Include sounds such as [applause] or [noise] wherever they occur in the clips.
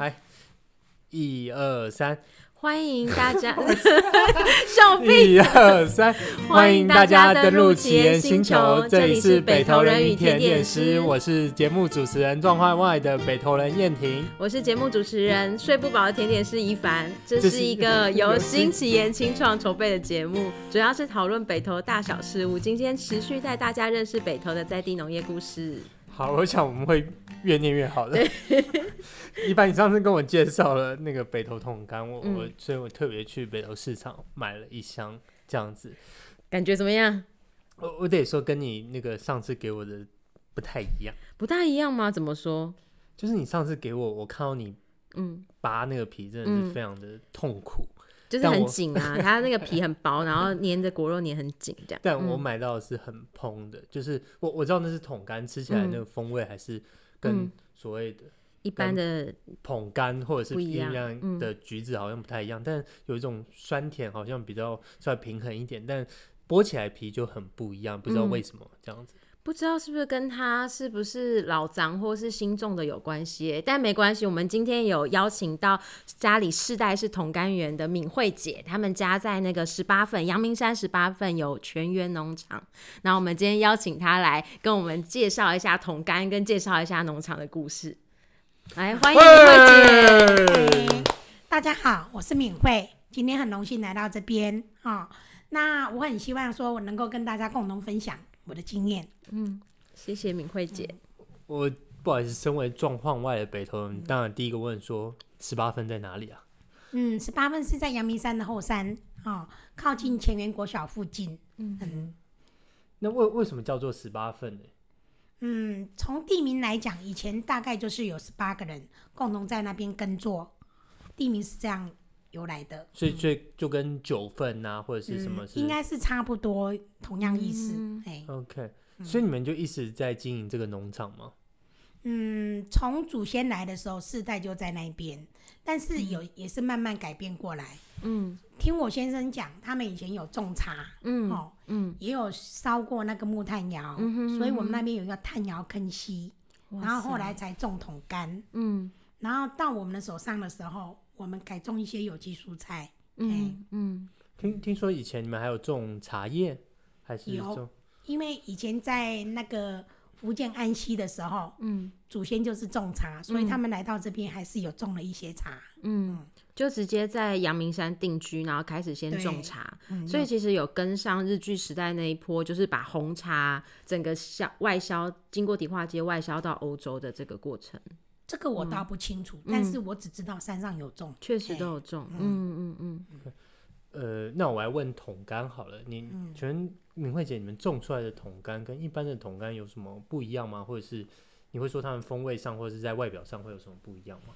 嗨，一二三，欢迎大家，[laughs] [laughs] 笑屁，一二三，欢迎大家登录奇岩星球，这里是北投人与甜点师，我是节目主持人状况外的北投人燕婷，我是节目主持人睡不饱的甜点师怡凡，这是一个由新奇岩清创筹备的节目，主要是讨论北投大小事物，今天持续带大家认识北投的在地农业故事。好，我想我们会越念越好的。[laughs] 一般你上次跟我介绍了那个北投桶干，我、嗯、我所以我特别去北投市场买了一箱这样子，感觉怎么样？我我得说跟你那个上次给我的不太一样，不太一样吗？怎么说？就是你上次给我，我看到你嗯拔那个皮真的是非常的痛苦。嗯就是很紧啊，它那个皮很薄，然后粘着果肉粘很紧这样。但我买到的是很蓬的，嗯、就是我我知道那是桶干，吃起来那个风味还是跟所谓的一般的捧干或者是一样的橘子好像不太一样，嗯、但有一种酸甜好像比较稍微平衡一点，但剥起来皮就很不一样，不知道为什么这样子。不知道是不是跟他是不是老张或是新种的有关系，但没关系。我们今天有邀请到家里世代是桶柑园的敏慧姐，他们家在那个十八份阳明山十八份有全园农场。那我们今天邀请她来跟我们介绍一下同甘，跟介绍一下农场的故事。来，欢迎敏慧姐。大家好，我是敏慧，今天很荣幸来到这边啊、哦。那我很希望说我能够跟大家共同分享。我的经验，嗯，谢谢敏慧姐。我不好意思，身为状况外的北投人，当然第一个问说，十八分在哪里啊？嗯，十八分是在阳明山的后山，哦，靠近前园国小附近。嗯，嗯，那为为什么叫做十八份呢？嗯，从地名来讲，以前大概就是有十八个人共同在那边耕作，地名是这样。由来的，所以就就跟九份啊，或者是什么是，嗯，应该是差不多同样意思。哎，嗯，OK，所以你们就一直在经营这个农场吗？嗯，从祖先来的时候，世代就在那边，但是有也是慢慢改变过来。嗯，听我先生讲，他们以前有种茶，嗯，哦，嗯，也有烧过那个木炭窑，嗯哼，所以我们那边有一个炭窑坑溪，然后后来才种桶柑，嗯，然后到我们的手上的时候。我们改种一些有机蔬菜，嗯嗯，听听说以前你们还有种茶叶，还是有？因为以前在那个福建安溪的时候，嗯，祖先就是种茶，所以他们来到这边还是有种了一些茶，嗯，嗯。就直接在阳明山定居，然后开始先种茶，嗯、所以其实有跟上日据时代那一波，就是把红茶整个销外销，经过迪化街外销到欧洲的这个过程。这个我倒不清楚，嗯、但是我只知道山上有种，确实都有种。嗯嗯嗯。Okay. 呃，那我来问桶柑好了，你全敏慧姐，你们种出来的桶柑跟一般的桶柑有什么不一样吗？或者是你会说它们风味上或者是在外表上会有什么不一样吗？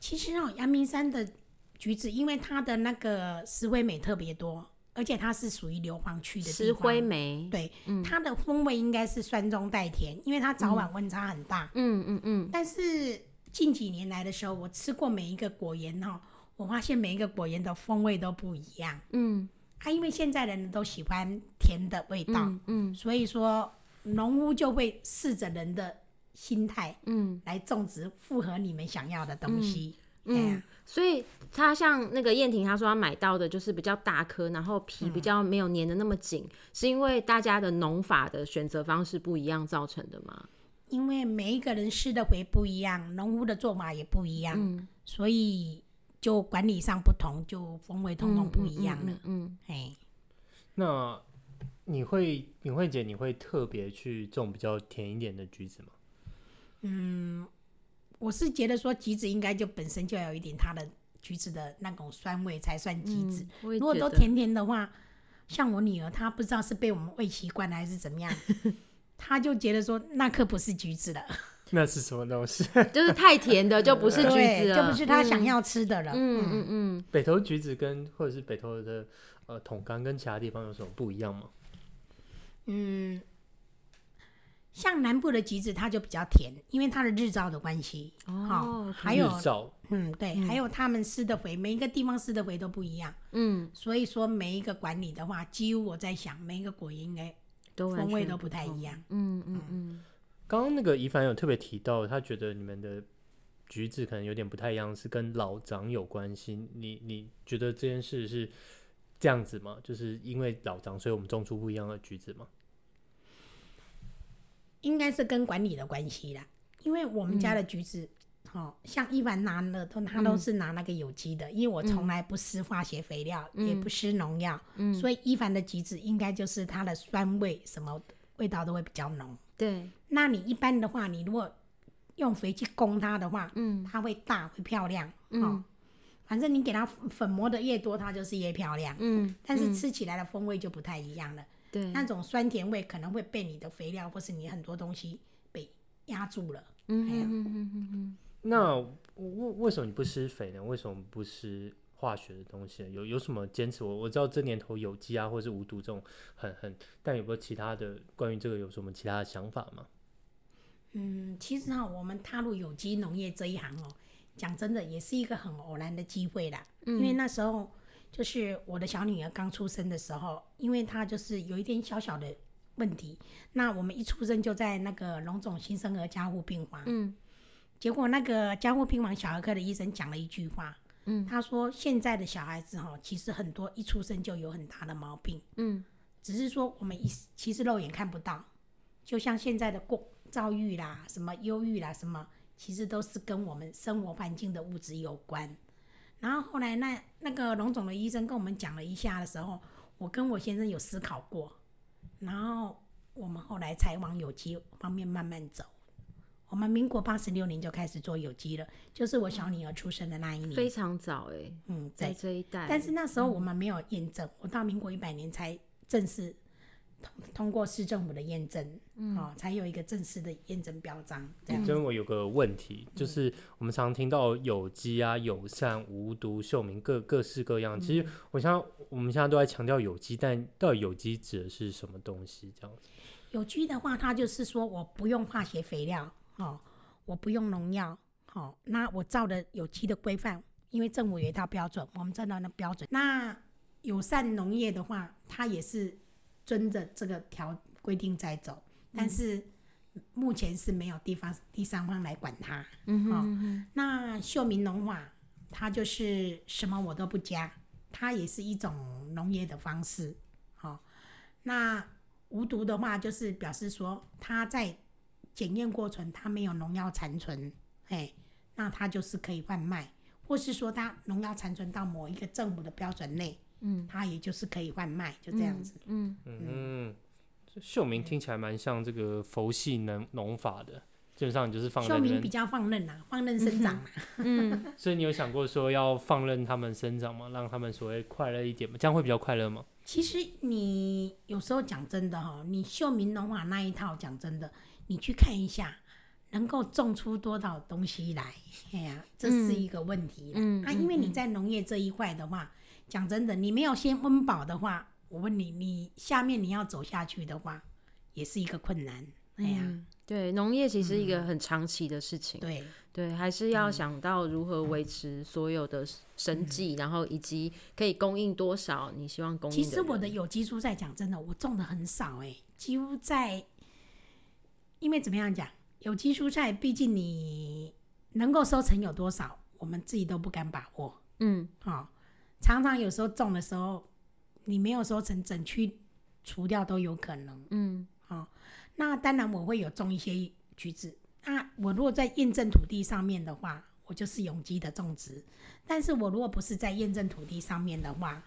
其实哦，阳明山的橘子，因为它的那个石灰镁特别多。而且它是属于硫磺区的石灰霉，对，嗯、它的风味应该是酸中带甜，因为它早晚温差很大。嗯嗯嗯。但是近几年来的时候，我吃过每一个果园哈，我发现每一个果园的风味都不一样。嗯。啊，因为现在人都喜欢甜的味道，嗯，嗯所以说农屋就会试着人的心态，嗯，来种植符合你们想要的东西。嗯。嗯所以他像那个燕婷，她说她买到的就是比较大颗，然后皮比较没有粘的那么紧，嗯、是因为大家的农法的选择方式不一样造成的吗？因为每一个人施的肥不一样，农夫的做法也不一样，嗯、所以就管理上不同，就风味统统不一样了。嗯，哎、嗯，嗯嗯、那你会敏慧姐，你会特别去种比较甜一点的橘子吗？嗯。我是觉得说橘子应该就本身就要有一点它的橘子的那种酸味才算橘子。嗯、如果都甜甜的话，像我女儿，她不知道是被我们喂习惯了还是怎么样，[laughs] 她就觉得说那颗不是橘子了。那是什么东西？[laughs] 就是太甜的就不是橘子了，就不是他想要吃的了。嗯嗯嗯。嗯北投橘子跟或者是北投的呃桶柑跟其他地方有什么不一样吗？嗯。像南部的橘子，它就比较甜，因为它的日照的关系。哦，还有日照，嗯，对，还有他们施的肥，每一个地方施的肥都不一样。嗯，所以说每一个管理的话，几乎我在想，每一个果园应该风味都不太一样。嗯嗯嗯。刚刚那个怡凡有特别提到，他觉得你们的橘子可能有点不太一样，是跟老长有关系。你你觉得这件事是这样子吗？就是因为老长，所以我们种出不一样的橘子吗？应该是跟管理的关系啦。因为我们家的橘子，好、嗯、像一凡拿的都他都是拿那个有机的，嗯、因为我从来不施化学肥料，嗯、也不施农药，嗯、所以一凡的橘子应该就是它的酸味什么味道都会比较浓。对，那你一般的话，你如果用肥去供它的话，嗯，它会大会漂亮，嗯、哦，反正你给它粉磨的越多，它就是越漂亮，嗯，但是。吃起来的风味就不太一样了，对，那种酸甜味可能会被你的肥料或是你很多东西被压住了，嗯嗯嗯嗯嗯。那为为什么你不施肥呢？为什么不施化学的东西？有有什么坚持？我我知道这年头有机啊，或是无毒这种很很，但有没有其他的关于这个有什么其他的想法吗？嗯，其实哈，我们踏入有机农业这一行哦，讲真的，也是一个很偶然的机会啦。嗯，因为那时候就是我的小女儿刚出生的时候，因为她就是有一点小小的问题，那我们一出生就在那个龙总新生儿加护病房。嗯，结果那个加护病房小儿科的医生讲了一句话，嗯，他说现在的小孩子哈，其实很多一出生就有很大的毛病，嗯，只是说我们一其实肉眼看不到，就像现在的过。躁郁啦，什么忧郁啦，什么，其实都是跟我们生活环境的物质有关。然后后来那那个荣总的医生跟我们讲了一下的时候，我跟我先生有思考过，然后我们后来才往有机方面慢慢走。我们民国八十六年就开始做有机了，就是我小女儿出生的那一年，非常早哎、欸，嗯，在这一代。但是那时候我们没有验证，我到民国一百年才正式。通通过市政府的验证，嗯、哦，才有一个正式的验证标章。这样。所以我有个问题，就是我们常听到有机啊、友善、无毒、秀明各各式各样。其实我想我们现在都在强调有机，但到底有机指的是什么东西？这样。有机的话，它就是说我不用化学肥料，哦，我不用农药，哦，那我照的有机的规范，因为政府有一套标准，我们照到那标准。那友善农业的话，它也是。遵着这个条规定在走，但是目前是没有地方第三方来管它。嗯哼嗯哼、哦、那秀明农法，它就是什么我都不加，它也是一种农业的方式。好、哦，那无毒的话，就是表示说它在检验过程它没有农药残存，哎，那它就是可以贩卖，或是说它农药残存到某一个政府的标准内。嗯，它也就是可以贩卖，就这样子。嗯嗯，嗯，秀明听起来蛮像这个佛系农农法的，基本上就是放秀明比较放任啊，放任生长啊。[laughs] 嗯，所以你有想过说要放任他们生长吗？让他们所谓快乐一点吗？这样会比较快乐吗？其实你有时候讲真的哈，你秀明农法那一套讲真的，你去看一下，能够种出多少东西来？哎呀，这是一个问题。嗯，啊，因为你在农业这一块的话。讲真的，你没有先温饱的话，我问你，你下面你要走下去的话，也是一个困难。哎呀，嗯、对，农业其实一个很长期的事情。嗯、对对，还是要想到如何维持所有的生计，嗯、然后以及可以供应多少你希望供应。其实我的有机蔬菜，讲真的，我种的很少哎，几乎在，因为怎么样讲，有机蔬菜毕竟你能够收成有多少，我们自己都不敢把握。嗯，好、哦。常常有时候种的时候，你没有收成，整区除掉都有可能。嗯，好、哦，那当然我会有种一些橘子。那我如果在验证土地上面的话，我就是有机的种植；但是我如果不是在验证土地上面的话，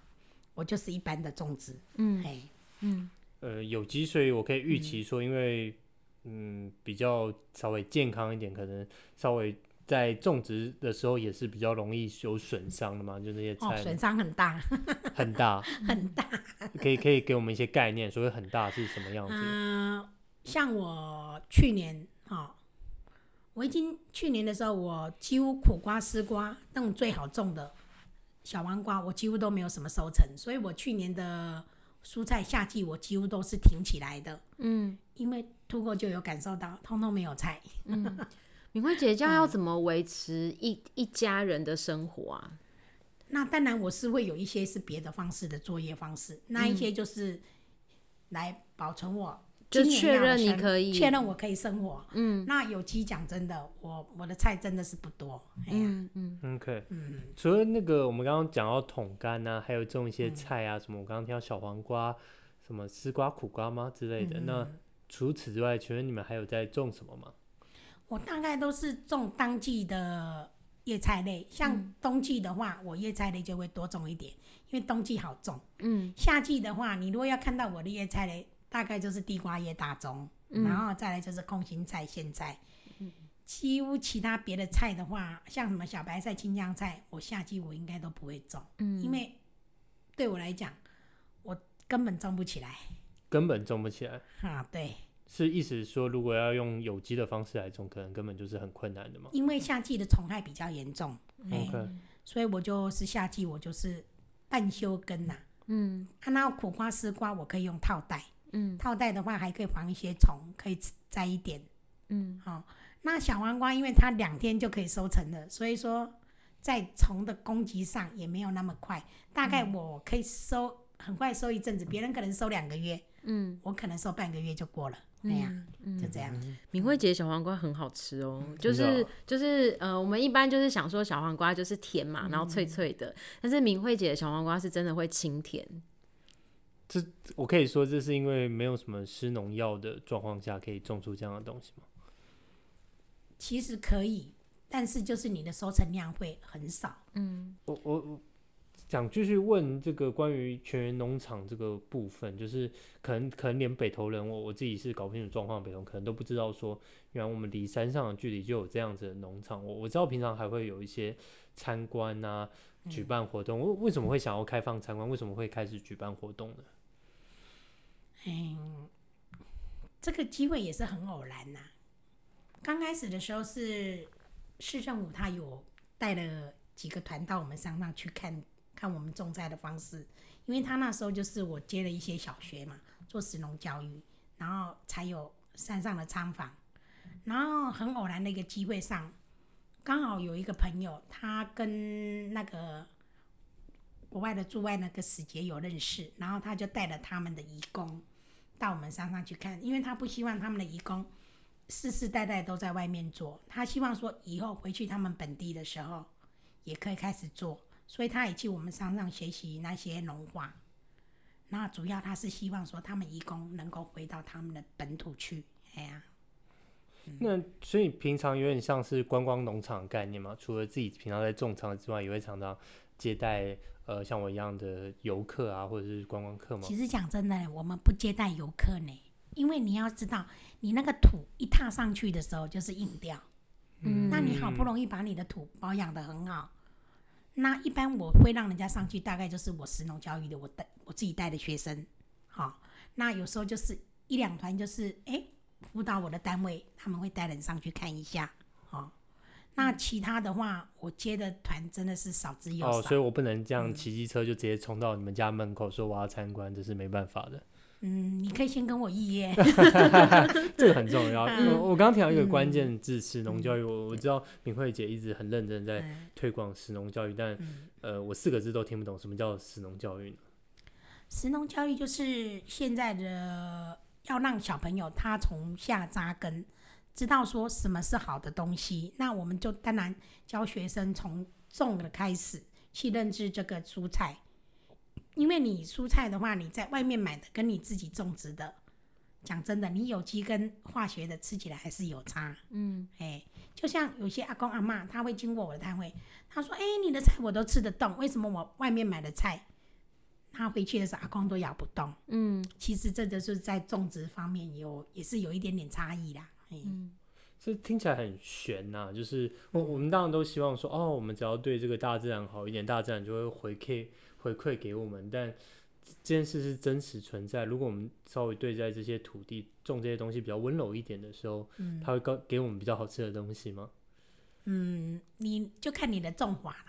我就是一般的种植。嗯，嘿，嗯，呃，有机，所以我可以预期说，因为嗯，嗯比较稍微健康一点，可能稍微。在种植的时候也是比较容易有损伤的嘛，就那些菜损伤、哦、很大，很大，[laughs] 很大。可以可以给我们一些概念，所谓很大是什么样子？嗯、呃，像我去年哈、哦，我已经去年的时候，我几乎苦瓜、丝瓜那种最好种的小黄瓜，我几乎都没有什么收成，所以我去年的蔬菜夏季我几乎都是挺起来的。嗯，因为突过就有感受到，通通没有菜。嗯 [laughs] 敏慧姐，这样要怎么维持一、嗯、一家人的生活啊？那当然，我是会有一些是别的方式的作业方式，那一些就是来保存我就确认你可以确认我可以生活。嗯，那有机讲真的，我我的菜真的是不多。嗯嗯，OK。嗯，除了那个我们刚刚讲到桶干啊，还有种一些菜啊，嗯、什么我刚刚听到小黄瓜、什么丝瓜、苦瓜吗之类的。嗯、那除此之外，请问你们还有在种什么吗？我大概都是种当季的叶菜类，像冬季的话，我叶菜类就会多种一点，因为冬季好种。嗯，夏季的话，你如果要看到我的叶菜类，大概就是地瓜叶、大葱，嗯、然后再来就是空心菜、苋菜。嗯，几乎其他别的菜的话，像什么小白菜、青江菜，我夏季我应该都不会种。嗯，因为对我来讲，我根本种不起来。根本种不起来。啊，对。是意思说，如果要用有机的方式来种，可能根本就是很困难的嘛。因为夏季的虫害比较严重，哎 Okay.，所以我就是夏季我就是半休耕呐。嗯，然后苦瓜、丝瓜我可以用套袋，嗯，套袋的话还可以防一些虫，可以摘一点。嗯，好、哦，那小黄瓜因为它两天就可以收成了，所以说在虫的攻击上也没有那么快，大概我可以收很快收一阵子，别人可能收两个月，嗯，我可能收半个月就过了。哎呀，嗯、就这样。敏慧姐小黄瓜很好吃哦，嗯、就是就是呃，我们一般就是想说小黄瓜就是甜嘛，然后脆脆的。嗯、但是敏慧姐的小黄瓜是真的会清甜。这我可以说，这是因为没有什么施农药的状况下，可以种出这样的东西吗？其实可以，但是就是你的收成量会很少。嗯，我我我。想继续问这个关于全员农场这个部分，就是可能可能连北投人我我自己是搞不清楚状况，北投可能都不知道说，原来我们离山上的距离就有这样子的农场。我我知道平常还会有一些参观啊，举办活动。为、嗯、为什么会想要开放参观？为什么会开始举办活动呢？嗯，这个机会也是很偶然呐、啊。刚开始的时候是市政府他有带了几个团到我们山上去看。看我们种菜的方式，因为他那时候就是我接了一些小学嘛，做石农教育，然后才有山上的仓房，然后很偶然的一个机会上，刚好有一个朋友，他跟那个国外的驻外那个使节有认识，然后他就带了他们的移工到我们山上去看，因为他不希望他们的移工世世代代都在外面做，他希望说以后回去他们本地的时候也可以开始做。所以他也去我们山上学习那些农化，那主要他是希望说他们义工能够回到他们的本土去，哎呀、啊。嗯、那所以平常有点像是观光农场的概念嘛？除了自己平常在种场之外，也会常常接待呃像我一样的游客啊，或者是观光客吗？其实讲真的，我们不接待游客呢，因为你要知道，你那个土一踏上去的时候就是硬掉，嗯，那你好不容易把你的土保养的很好。那一般我会让人家上去，大概就是我石农教育的，我带我自己带的学生，好，那有时候就是一两团，就是哎辅导我的单位，他们会带人上去看一下，好，那其他的话，我接的团真的是少之又少。哦，所以我不能这样骑机车就直接冲到你们家门口说我要参观，这是没办法的。嗯，你可以先跟我预约，[laughs] 这个很重要。嗯、我我刚刚提到一个关键字，食农教育。我、嗯、我知道敏慧姐一直很认真在推广食农教育，但、嗯、呃，我四个字都听不懂，什么叫食农教育呢？食农教育就是现在的要让小朋友他从下扎根，知道说什么是好的东西。那我们就当然教学生从种的开始去认知这个蔬菜。因为你蔬菜的话，你在外面买的跟你自己种植的，讲真的，你有机跟化学的吃起来还是有差。嗯，哎，就像有些阿公阿妈，他会经过我的摊位，他说：“哎，你的菜我都吃得动，为什么我外面买的菜，他回去的时候阿公都咬不动？”嗯，其实这就是在种植方面有也是有一点点差异啦。嗯，这听起来很悬呐，就是我我们当然都希望说，哦，我们只要对这个大自然好一点，大自然就会回馈。回馈给我们，但这件事是真实存在。如果我们稍微对待这些土地种这些东西比较温柔一点的时候，嗯，它会给给我们比较好吃的东西吗？嗯，你就看你的种法啦。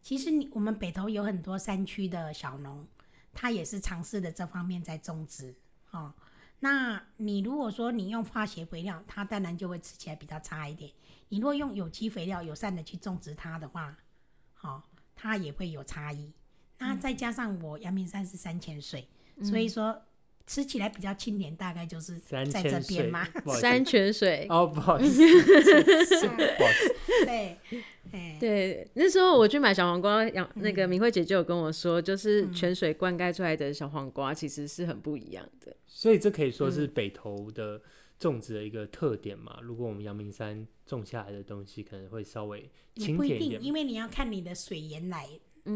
其实你我们北投有很多山区的小农，他也是尝试的这方面在种植。哦，那你如果说你用化学肥料，它当然就会吃起来比较差一点。你如果用有机肥料友善的去种植它的话，好，哦，它也会有差异。那再加上我阳明山是山泉水，嗯、所以说吃起来比较清甜，大概就是在这边嘛。山泉水哦，不好意思，不好意思。对，对，那时候我去买小黄瓜，那个明慧姐就有跟我说，就是泉水灌溉出来的小黄瓜其实是很不一样的。所以这可以说是北投的种植的一个特点嘛。如果我们阳明山种下来的东西，可能会稍微清甜一点，因为你要看你的水源来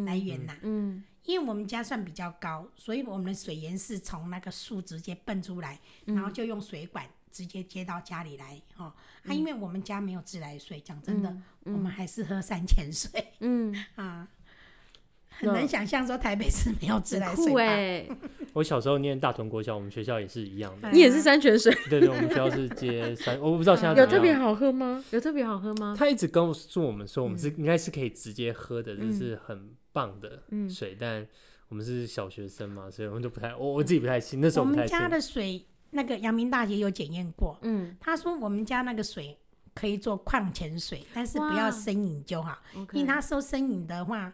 来源呐。嗯。因为我们家算比较高，所以我们的水源是从那个树直接蹦出来，嗯、然后就用水管直接接到家里来。哦，嗯、啊，因为我们家没有自来水，讲真的，嗯嗯、我们还是喝山泉水。嗯 [laughs] 啊，很难想象说台北是没有自来水吧？欸、[laughs] 我小时候念大屯国小，我们学校也是一样的。你也是山泉水？对对，我们学校是接山，[laughs] 我不知道现在有特别好喝吗？有特别好喝吗？他一直告诉我们说，我们是应该是可以直接喝的，嗯、就是很。棒的水，嗯、但我们是小学生嘛，所以我们就不太，我我自己不太信。那时候我们家的水，那个阳明大学有检验过，嗯，他说我们家那个水可以做矿泉水，但是不要生饮就好，因为他说生饮的话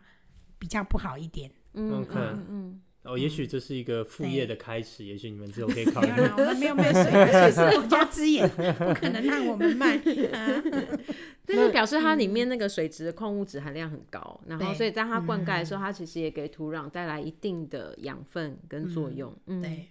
比较不好一点。嗯嗯嗯。哦，也许这是一个副业的开始，也许你们之后 [laughs] 可以考虑。没有，我们没有没有水，[laughs] 水是我家之眼，不可能让我们卖。[laughs] 但是表示它里面那个水质的矿物质含量很高，然后所以在它灌溉的时候，它其实也给土壤带来一定的养分跟作用。嗯，对。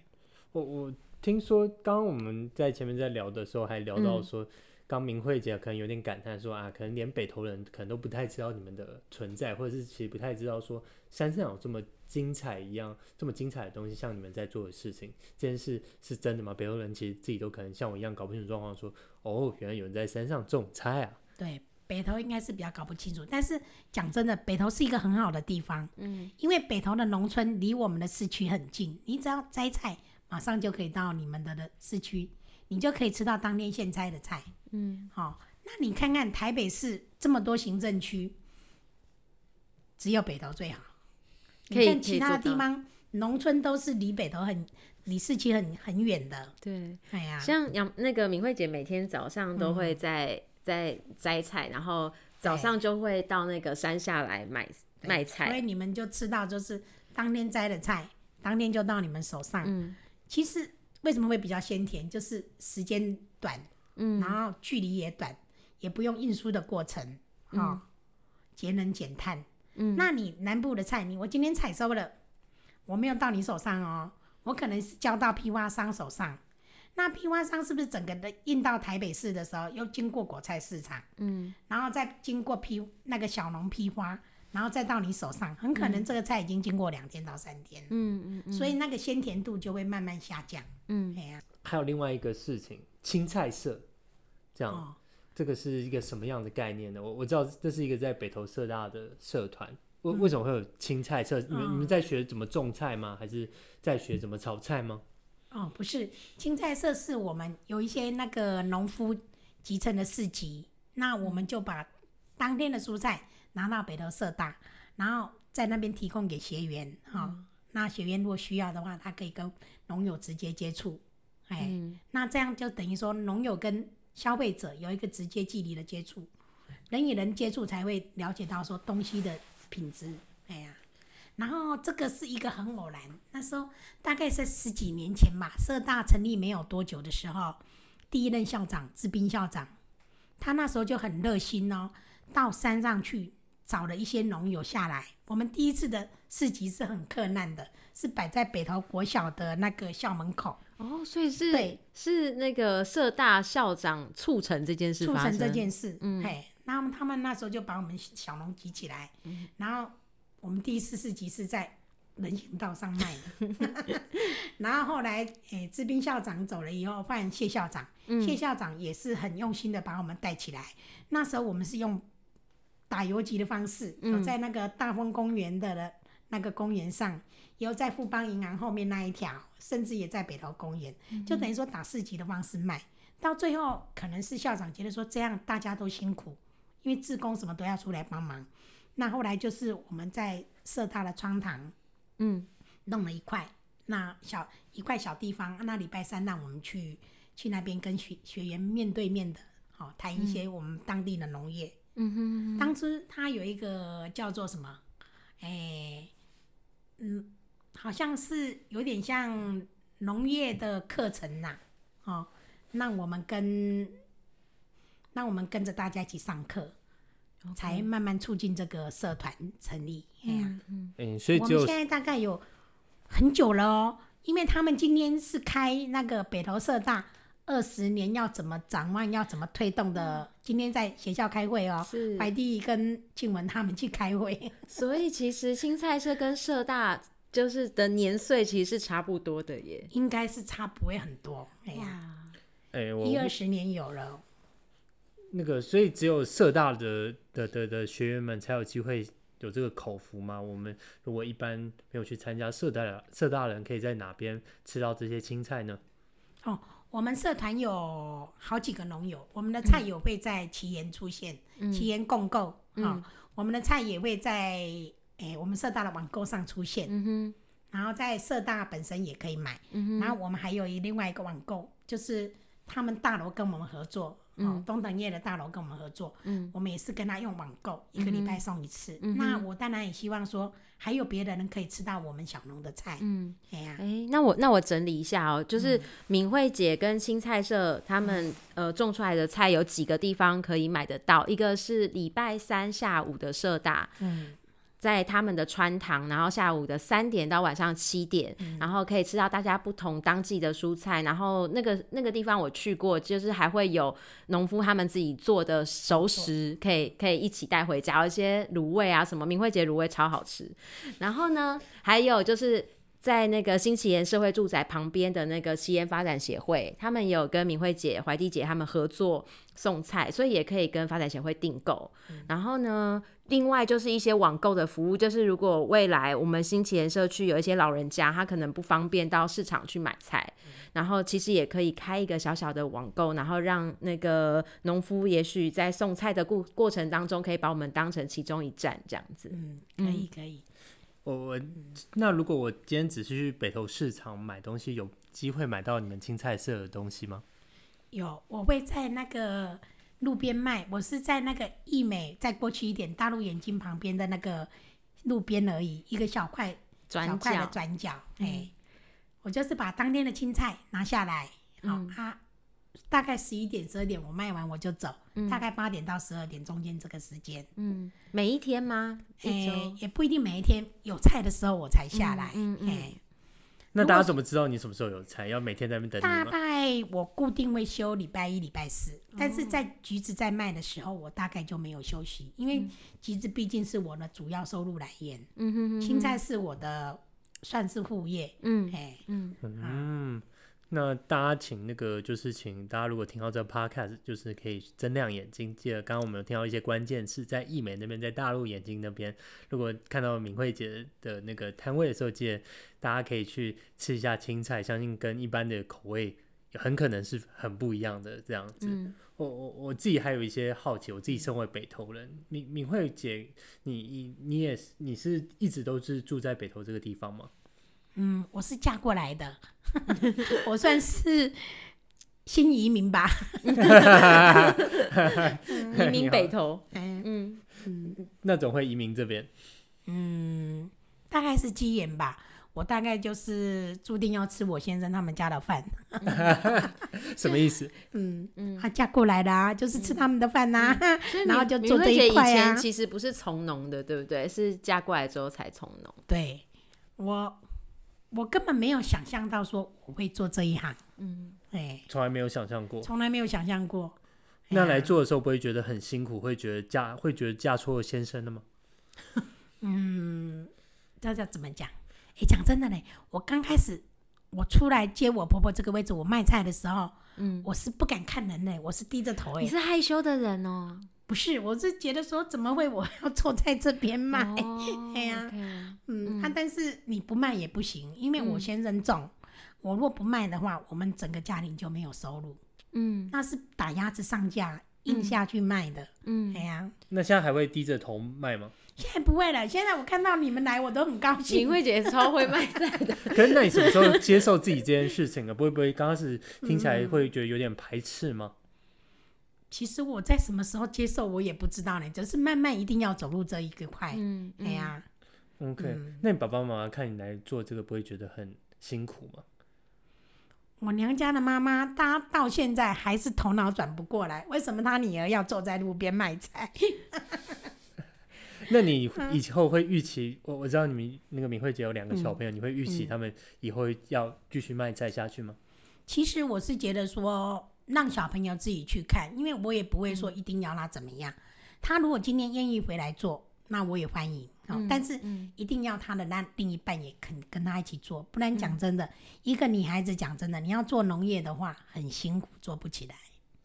我我听说，刚刚我们在前面在聊的时候，还聊到说。刚明慧姐可能有点感叹说啊，可能连北投人可能都不太知道你们的存在，或者是其实不太知道说山上有这么精彩一样这么精彩的东西，像你们在做的事情，这件事是真的吗？北投人其实自己都可能像我一样搞不清楚状况，说哦，原来有人在山上种菜啊。对，北投应该是比较搞不清楚，但是讲真的，北投是一个很好的地方，嗯，因为北投的农村离我们的市区很近，你只要摘菜，马上就可以到你们的的市区。你就可以吃到当天现摘的菜，嗯，好、哦，那你看看台北市这么多行政区，只有北投最好。你看其他的地方，农村都是离北头很、离市区很很远的。对，哎呀，像杨那个敏慧姐每天早上都会在、嗯、在摘菜，然后早上就会到那个山下来买对卖菜，所以你们就吃到就是当天摘的菜，当天就到你们手上。嗯，其实。为什么会比较鲜甜？就是时间短，嗯，然后距离也短，也不用运输的过程，哈、哦，节、嗯、能减碳。嗯，那你南部的菜，你我今天采收了，我没有到你手上哦，我可能是交到批发商手上。那批发商是不是整个的运到台北市的时候，又经过果菜市场，嗯，然后再经过批那个小农批发？然后再到你手上，很可能这个菜已经经过两天到三天，嗯嗯，嗯，所以那个鲜甜度就会慢慢下降，嗯，啊、还有另外一个事情，青菜色，这样，哦、这个是一个什么样的概念呢？我我知道这是一个在北投社大的社团，为、嗯、为什么会有青菜社？你们、哦、你们在学怎么种菜吗？还是在学怎么炒菜吗？哦，不是，青菜社是我们有一些那个农夫集成的市集，那我们就把当天的蔬菜。拿到北投社大，然后在那边提供给学员，哈、那学员如果需要的话，他可以跟农友直接接触，哎，嗯、那这样就等于说农友跟消费者有一个直接距离的接触，人与人接触才会了解到说东西的品质，哎呀，然后这个是一个很偶然，那时候大概是十几年前吧，社大成立没有多久的时候，第一任校长志斌校长，他那时候就很热心哦，到山上去。找了一些农友下来，我们第一次的市集是很困难的，是摆在北投国小的那个校门口。哦，所以是对，是那个社大校长促成这件事，促成这件事。嗯，嘿，那他们那时候就把我们小龙集起来，嗯、然后我们第一次市集是在人行道上卖的。[laughs] 然后后来，诶、欸，志斌校长走了以后，换谢校长，嗯、谢校长也是很用心的把我们带起来。那时候我们是用。打游击的方式，有在那个大丰公园的那个公园上，有在富邦银行后面那一条，甚至也在北投公园，就等于说打市集的方式卖。到最后，可能是校长觉得说这样大家都辛苦，因为志工什么都要出来帮忙。那后来就是我们在社大的窗堂，嗯，弄了一块那小一块小地方，那礼拜三让我们去去那边跟学学员面对面的，好谈一些我们当地的农业。嗯哼，当初他有一个叫做什么，哎、欸，嗯，好像是有点像农业的课程呐、啊，哦，让我们跟，让我们跟着大家一起上课.才慢慢促进这个社团成立。哎呀、啊，嗯嗯，所以我们现在大概有很久了哦，因为他们今天是开那个北投社大二十年要怎么展望，要怎么推动的。嗯、今天在学校开会哦，是怀蒂跟静文他们去开会。[laughs] 所以其实青菜社跟社大。就是的年岁其实是差不多的耶，应该是差不会很多。哎呀，哎，我一二十年有了。那个，所以只有社大的的的的学员们才有机会有这个口福吗？我们如果一般没有去参加社大的社大人，可以在哪边吃到这些青菜呢？哦，我们社团有好几个农友，我们的菜友会在奇岩出现，嗯、奇岩共购啊、嗯哦，我们的菜也会在。哎、欸，我们社大的网购上出现，然后在社大本身也可以买，嗯、然后我们还有一另外一个网购，就是他们大楼跟我们合作，嗯、哦，东等业的大楼跟我们合作，嗯，我们也是跟他用网购，一个礼拜送一次。嗯、那我当然也希望说，还有别的人可以吃到我们小农的菜，嗯，哎呀、啊欸，那我那我整理一下哦，就是敏慧姐跟青菜社他们、嗯、呃种出来的菜有几个地方可以买得到，一个是礼拜三下午的社大，嗯。在他们的川堂，然后下午的三点到晚上七点，嗯、然后可以吃到大家不同当季的蔬菜。然后那个那个地方我去过，就是还会有农夫他们自己做的熟食，可以可以一起带回家。有一些卤味啊，什么明慧节卤味超好吃。然后呢，还有就是在那个新奇岩社会住宅旁边的那个奇岩发展协会，他们有跟明慧姐、怀蒂姐他们合作送菜，所以也可以跟发展协会订购。嗯、然后呢，另外就是一些网购的服务，就是如果未来我们新奇岩社区有一些老人家，他可能不方便到市场去买菜，嗯、然后其实也可以开一个小小的网购，然后让那个农夫也许在送菜的过过程当中，可以把我们当成其中一站这样子。嗯，可以可以。我我那如果我今天只是去北投市场买东西，有机会买到你们青菜社的东西吗？有，我会在那个。路边卖，我是在那个义美再过去一点，大陆眼镜旁边的那个路边而已，一个小块转块的转角。哎、嗯，我就是把当天的青菜拿下来，好、嗯，啊，大概十一点、十二点我卖完我就走，嗯、大概八点到十二点中间这个时间。嗯，每一天吗？哎，也不一定每一天，有菜的时候我才下来。嗯嗯。嗯那大家怎么知道你什么时候有菜？要每天在那边等你吗？大概我固定会休礼拜一、礼拜四，哦、但是在橘子在卖的时候，我大概就没有休息，因为橘子毕竟是我的主要收入来源。嗯哼，哼，哼，青菜是我的算是副业。嗯，哎嗯嗯。那大家请那个就是请大家如果听到这个 podcast，就是可以睁亮眼睛。记得刚刚我们有听到一些关键词，在易美那边，在大陆眼睛那边，如果看到敏慧姐的那个摊位的时候，记得大家可以去吃一下青菜，相信跟一般的口味很可能是很不一样的这样子。嗯、我我我自己还有一些好奇，我自己身为北投人，敏敏慧姐，你你你也是你是一直都是住在北投这个地方吗？嗯，我是嫁过来的，[laughs] 我算是新移民吧，移民北投。嗯嗯嗯，那总会移民这边？嗯，大概是基岩吧。我大概就是注定要吃我先生他们家的饭。[laughs] 什么意思？嗯嗯，他嫁过来的啊，就是吃他们的饭呐。[laughs] 然后就做这一块啊。以前其实不是从农的，对不对？是嫁过来之后才从农。对，我。我根本没有想象到说我会做这一行，嗯，哎，从来没有想象过，从来没有想象过。那来做的时候不会觉得很辛苦，会觉得嫁会觉得嫁错了先生了吗？[laughs] 嗯，这叫怎么讲？哎，讲真的嘞，我刚开始我出来接我婆婆这个位置，我卖菜的时候，嗯，我是不敢看人嘞，我是低着头哎。你是害羞的人哦。不是，我是觉得说，怎么会我要坐在这边卖？[laughs] 哎呀，嗯，啊，但是你不卖也不行，因为我先生种，嗯、我若不卖的话，我们整个家庭就没有收入。嗯，那是打鸭子上架，硬下去卖的。嗯，哎呀，那现在还会低着头卖吗？现在不会了，现在我看到你们来，我都很高兴。敏慧姐超会卖菜的。[laughs] 可是那你什么时候接受自己这件事情啊？不会不会，刚开始听起来会觉得有点排斥吗？嗯其实我在什么时候接受我也不知道呢，只是慢慢一定要走入这一个块。嗯，哎呀、啊、，OK，、嗯、那你爸爸妈妈看你来做这个，不会觉得很辛苦吗？我娘家的妈妈，她到现在还是头脑转不过来，为什么她女儿要坐在路边卖菜？[laughs] 那你以后会预期？我我知道你们那个敏慧姐有两个小朋友，嗯、你会预期他们以后要继续卖菜下去吗？其实我是觉得说，让小朋友自己去看，因为我也不会说一定要他怎么样。他如果今天愿意回来做，那我也欢迎。嗯、但是一定要他的那另一半也肯跟他一起做，不然讲真的，嗯、一个女孩子讲真的，你要做农业的话很辛苦，做不起来。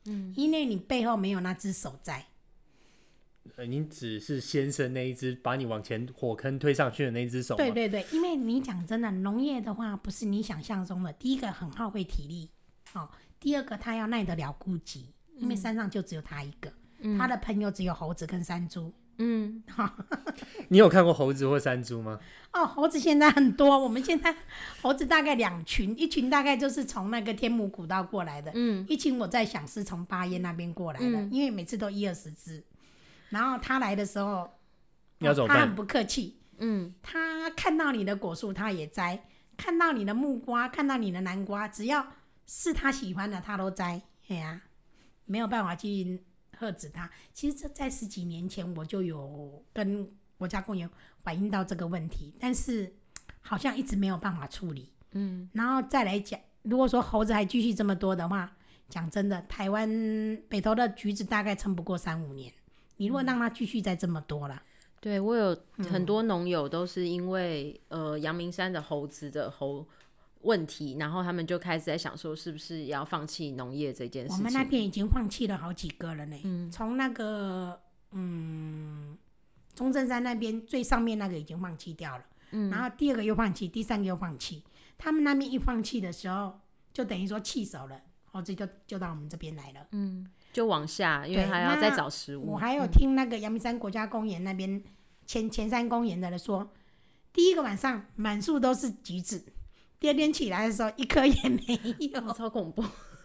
嗯，因为你背后没有那只手在。呃，你只是先生那一只把你往前火坑推上去的那一只手。对对对，因为你讲真的，农业的话不是你想象中的。第一个很耗费体力，哦，第二个他要耐得了孤寂，因为山上就只有他一个，嗯、他的朋友只有猴子跟山猪。嗯，好。[laughs] 你有看过猴子或山猪吗？哦，猴子现在很多。我们现在猴子大概两群，一群大概就是从那个天母古道过来的，嗯，一群我在想是从八烟那边过来的，嗯、因为每次都一二十只。然后他来的时候，哦、他很不客气，嗯，他看到你的果树他也摘，看到你的木瓜，看到你的南瓜，只要是他喜欢的他都摘。哎呀、啊，没有办法去。遏止他。其实这在十几年前我就有跟国家公园反映到这个问题，但是好像一直没有办法处理。嗯，然后再来讲，如果说猴子还继续这么多的话，讲真的，台湾北投的橘子大概撑不过三五年。你如果让它继续再这么多了，对，我有很多农友都是因为、嗯、呃阳明山的猴子的猴。问题，然后他们就开始在想说，是不是要放弃农业这件事情？我们那边已经放弃了好几个了呢。嗯，从那个嗯，中正山那边最上面那个已经放弃掉了。嗯，然后第二个又放弃，第三个又放弃。他们那边一放弃的时候，就等于说弃守了，猴子就就到我们这边来了。嗯，就往下，因为还要再找食物。我还有听那个阳明山国家公园那边前前山公园的人说，第一个晚上满树都是橘子。第二天起来的时候，一颗也没有，[laughs] 超恐怖。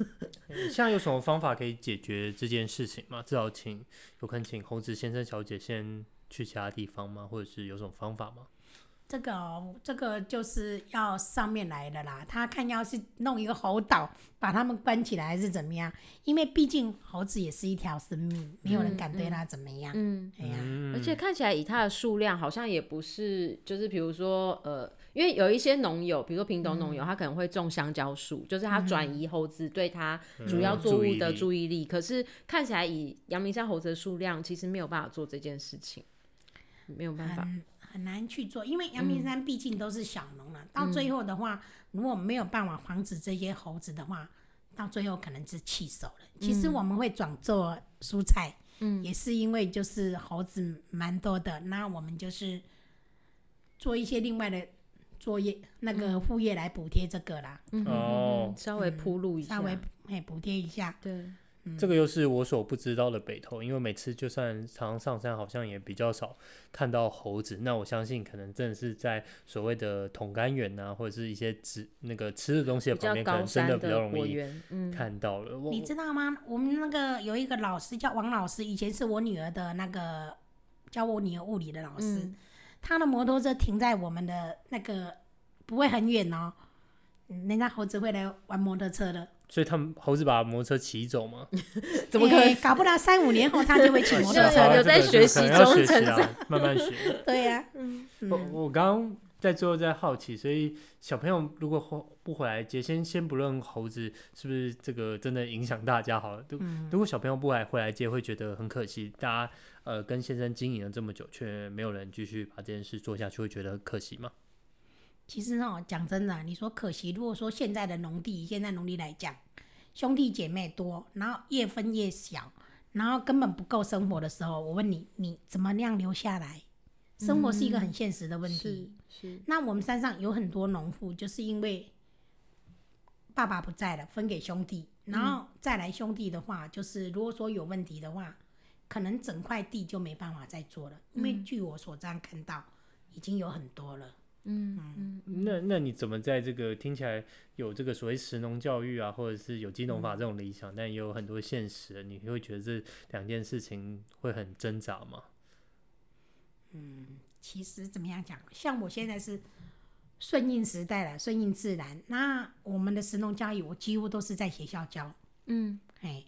[laughs] 现在有什么方法可以解决这件事情吗？至少请有可能请猴子先生、小姐先去其他地方吗？或者是有什么方法吗？这个哦，这个就是要上面来的啦。他看要是弄一个猴岛，把他们关起来，还是怎么样？因为毕竟猴子也是一条生命，没有人敢对它怎么样。嗯，哎呀，而且看起来以它的数量，好像也不是，就是比如说，呃，因为有一些农友，比如说屏东农友，他可能会种香蕉树，就是他转移猴子对他主要作物的注意力。可是看起来以阳明山猴子的数量，其实没有办法做这件事情，没有办法。很难去做，因为阳明山毕竟都是小农了。嗯、到最后的话，如果没有办法防止这些猴子的话，到最后可能是弃守了。嗯、其实我们会转做蔬菜，嗯，也是因为就是猴子蛮多的，那我们就是做一些另外的作业，那个副业来补贴这个啦。嗯、哦，稍微铺路一下，稍微哎补贴一下，对。这个又是我所不知道的北投，因为每次就算常常上山，好像也比较少看到猴子。那我相信，可能真的是在所谓的桶干园啊，或者是一些吃那个吃的东西的旁边，可能真的比较容易看到了。你知道吗？我们那个有一个老师叫王老师，以前是我女儿的那个教我女儿物理的老师，嗯、他的摩托车停在我们的那个不会很远哦，人家猴子会来玩摩托车的。所以他们猴子把摩托车骑走吗？[laughs] 怎么可能？欸、搞不到三五年后他就会骑摩托车。[laughs] 有在学习中成长，慢慢学。[laughs] 对呀、啊，嗯、我我刚刚在最后在好奇，所以小朋友如果不回来接，先先不论猴子是不是这个真的影响大家好了。嗯、如果小朋友不来回来接，会觉得很可惜。大家呃跟先生经营了这么久，却没有人继续把这件事做下去，会觉得很可惜吗？其实哦，讲真的，你说可惜。如果说现在的农地，现在农地来讲，兄弟姐妹多，然后越分越小，然后根本不够生活的时候，我问你，你怎么样留下来？生活是一个很现实的问题。嗯、是。是那我们山上有很多农户，就是因为爸爸不在了，分给兄弟，然后再来兄弟的话，就是如果说有问题的话，可能整块地就没办法再做了。因为据我所这样看到，已经有很多了。嗯嗯，那那你怎么在这个听起来有这个所谓食农教育啊，或者是有机农法这种理想，嗯、但也有很多现实，你会觉得这两件事情会很挣扎吗？嗯，其实怎么样讲，像我现在是顺应时代了，顺应自然。那我们的食农教育，我几乎都是在学校教。嗯，哎，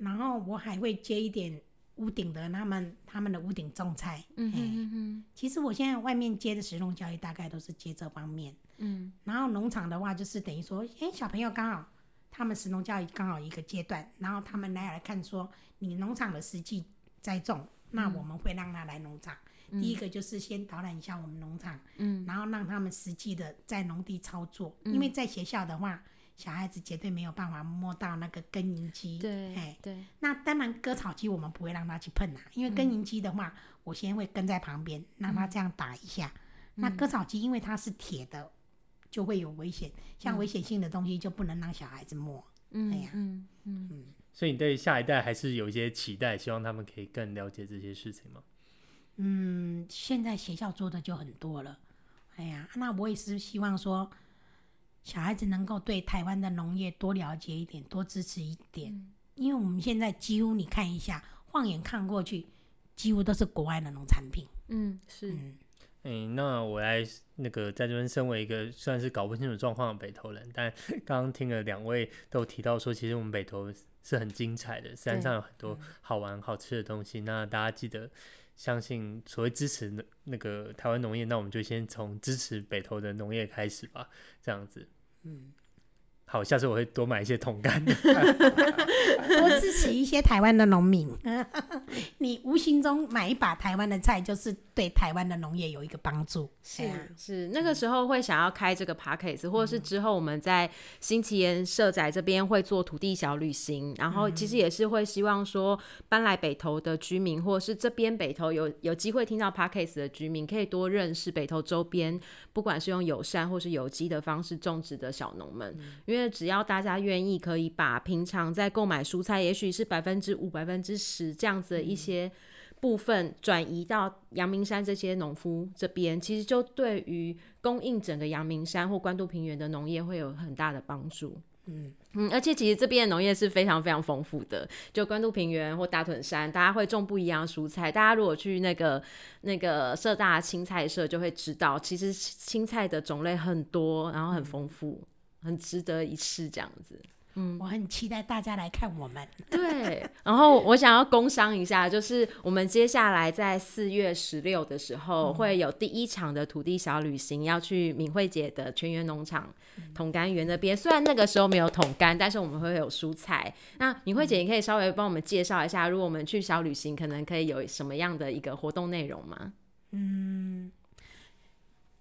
然后我还会接一点屋顶的他们他们的屋顶种菜。嗯嗯嗯。其实我现在外面接的食农教育，大概都是接这方面。嗯。然后农场的话，就是等于说，哎，小朋友刚好他们食农教育刚好一个阶段，然后他们来来看说，你农场的实际栽种，那我们会让他来农场。第一个就是先导览一下我们农场，嗯，然后让他们实际的在农地操作，嗯，因为在学校的话，小孩子绝对没有办法摸到那个耕耘机，对，哎，对。那当然割草机我们不会让他去碰啊，因为耕耘机的话，我先会跟在旁边，让他这样打一下。嗯，那割草机因为它是铁的，就会有危险，像危险性的东西就不能让小孩子摸。嗯，哎呀，嗯嗯嗯。所以你对下一代还是有一些期待，希望他们可以更了解这些事情吗？嗯，现在学校做的就很多了，哎呀，那我也是希望说，小孩子能够对台湾的农业多了解一点，多支持一点，嗯，因为我们现在几乎你看一下，放眼看过去，几乎都是国外的农产品。嗯，是。嗯，欸，那我来那个在这边，身为一个算是搞不清楚状况的北投人，但刚刚听了两位都提到说，其实我们北投是很精彩的，山上有很多好玩好吃的东西，那大家记得。相信所谓支持那个台湾农业，那我们就先从支持北投的农业开始吧，这样子。嗯。好，下次我会多买一些桶柑，[laughs] [laughs] 多支持一些台湾的农民。[laughs] 你无形中买一把台湾的菜，就是对台湾的农业有一个帮助。是啊，是。那个时候会想要开这个 podcast，或者是之后我们在新奇岩社宅这边会做土地小旅行，然后其实也是会希望说搬来北投的居民，或者是这边北投有有机会听到 podcast 的居民，可以多认识北投周边，不管是用友善或是有机的方式种植的小农们，因为。因为只要大家愿意，可以把平常在购买蔬菜，也许是百分之五、百分之十这样子的一些部分转移到阳明山这些农夫这边，其实就对于供应整个阳明山或关渡平原的农业会有很大的帮助。嗯嗯，而且其实这边的农业是非常非常丰富的，就关渡平原或大屯山，大家会种不一样的蔬菜。大家如果去那个那个社大青菜社，就会知道，其实青菜的种类很多，然后很丰富。很值得一试这样子，嗯，我很期待大家来看我们。对，然后我想要工商一下，就是我们接下来在四月十六的时候会有第一场的土地小旅行，要去敏慧姐的全园农场桶干园那边。虽然那个时候没有桶干，但是我们会有蔬菜。那敏慧姐，你可以稍微帮我们介绍一下，如果我们去小旅行，可能可以有什么样的一个活动内容吗？嗯。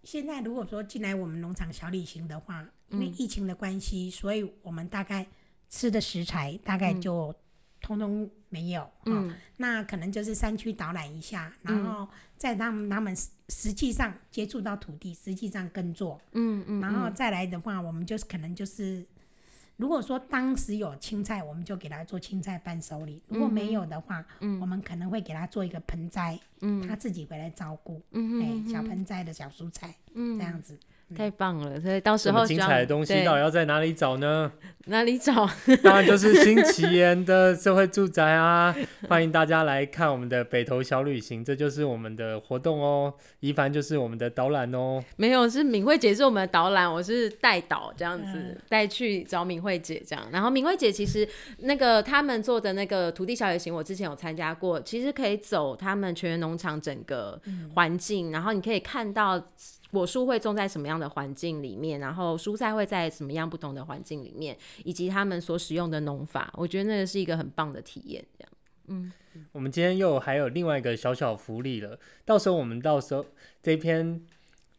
现在如果说进来我们农场小旅行的话，因为疫情的关系，嗯，所以我们大概吃的食材大概就通通没有。嗯，那可能就是山区导览一下，然后再让他们实际上接触到土地，实际上耕作。嗯嗯，然后再来的话，我们就是可能就是。如果说当时有青菜，我们就给他做青菜伴手礼；如果没有的话，嗯，我们可能会给他做一个盆栽，嗯，他自己回来照顾，嗯，哎，小盆栽的小蔬菜，嗯，这样子。太棒了！所以到时候精彩的东西到底要在哪里找呢？[laughs] 哪里找？当然就是新奇岩的社会住宅啊！[laughs] 欢迎大家来看我们的北投小旅行，这就是我们的活动哦。一凡就是我们的导览哦。没有，是敏慧姐是我们的导览，我是带导这样子带、嗯、去找敏慧姐这样。然后敏慧姐其实那个他们做的那个土地小旅行，我之前有参加过，其实可以走他们全员农场整个环境、嗯，然后你可以看到。果树会种在什么样的环境里面，然后蔬菜会在什么样不同的环境里面，以及他们所使用的农法，我觉得那个是一个很棒的体验。这样，嗯，我们今天又还有另外一个小小福利了，到时候我们到时候这篇，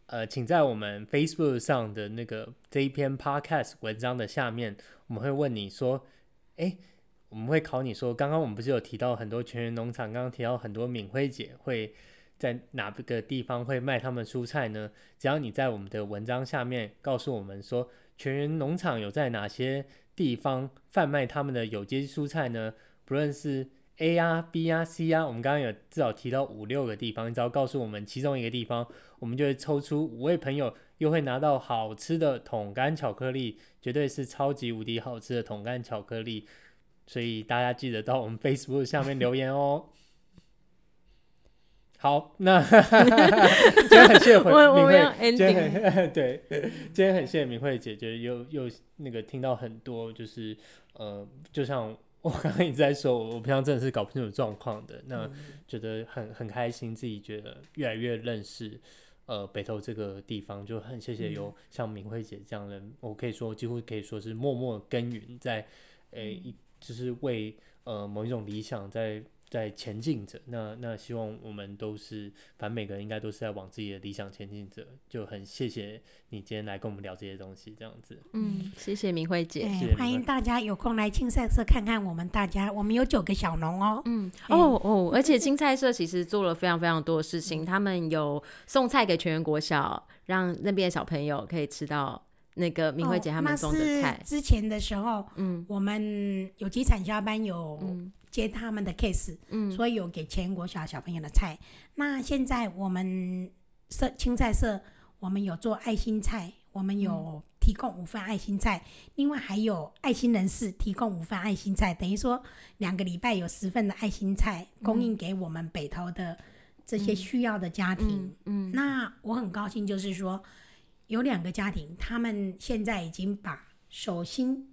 呃，请在我们 Facebook 上的那个这一篇 Podcast 文章的下面，我们会问你说，哎，我们会考你说，刚刚我们不是有提到很多全员农场，刚刚提到很多敏慧姐会。在哪个地方会卖他们蔬菜呢？只要你在我们的文章下面告诉我们说，全员农场有在哪些地方贩卖他们的有机蔬菜呢？不论是 A 啊、B 啊、C 啊，我们刚刚有至少提到五六个地方，你只要告诉我们其中一个地方，我们就会抽出五位朋友，又会拿到好吃的桶干巧克力，绝对是超级无敌好吃的桶干巧克力。所以大家记得到我们 [laughs] Facebook 下面留言哦。好，那 [laughs] 今天很谢谢敏慧，[laughs] 今天很 [laughs] 对，今天很谢谢敏慧姐姐，又又那个听到很多，就是呃，就像我刚刚一直在说，我平常真的是搞不清楚状况的，那觉得很很开心，自己觉得越来越认识呃北投这个地方，就很谢谢有像敏慧姐这样的人，我可以说几乎可以说是默默耕耘在，诶，一就是为呃某一种理想在。在前进着，那那希望我们都是，反正每个人应该都是在往自己的理想前进着，就很谢谢你今天来跟我们聊这些东西，这样子。嗯，谢谢明慧姐，欸、欢迎大家有空来青菜社看看我们大家，我们有九个小农哦。嗯，欸、哦哦，而且青菜社其实做了非常非常多的事情，他们有送菜给全员国小，让那边的小朋友可以吃到那个明慧姐他们送的菜。哦、之前的时候，嗯，我们有机产销班有。嗯接他们的 case，嗯，所以有给全国小小朋友的菜。那现在我们社青菜社，我们有做爱心菜，我们有提供五份爱心菜，嗯、另外还有爱心人士提供五份爱心菜，等于说两个礼拜有十份的爱心菜供应给我们北投的这些需要的家庭。嗯，嗯嗯，那我很高兴，就是说有两个家庭，他们现在已经把手心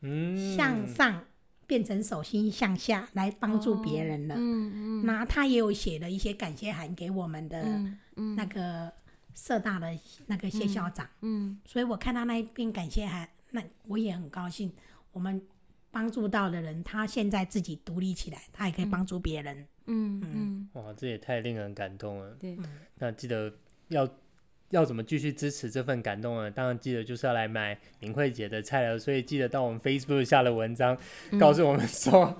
嗯向上。变成手心向下来帮助别人了。嗯嗯，那他也有写了一些感谢函给我们的那个社大的那个谢校长。嗯，所以我看到那一篇感谢函，那我也很高兴。我们帮助到的人，他现在自己独立起来，他也可以帮助别人。嗯嗯，哇，这也太令人感动了。对，那记得要。要怎么继续支持这份感动呢？当然记得就是要来买明慧姐的菜了，所以记得到我们 Facebook 下的文章，嗯、告诉我们说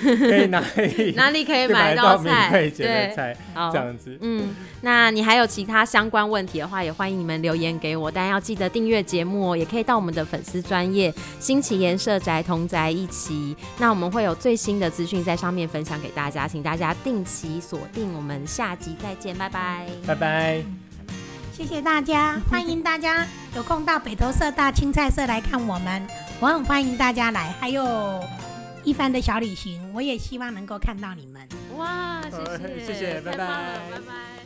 可以哪里 [laughs] 哪里可以买到明慧姐的菜，这样子。嗯，那你还有其他相关问题的话，也欢迎你们留言给我。但要记得订阅节目哦，也可以到我们的粉丝专业新奇颜社宅同宅一起。那我们会有最新的资讯在上面分享给大家，请大家定期锁定。我们下集再见，拜拜，拜拜。谢谢大家，[laughs] 欢迎大家有空到北投社大青菜社来看我们，我很欢迎大家来。还有一番的小旅行，我也希望能够看到你们。哇，谢谢，谢谢，拜拜，拜拜。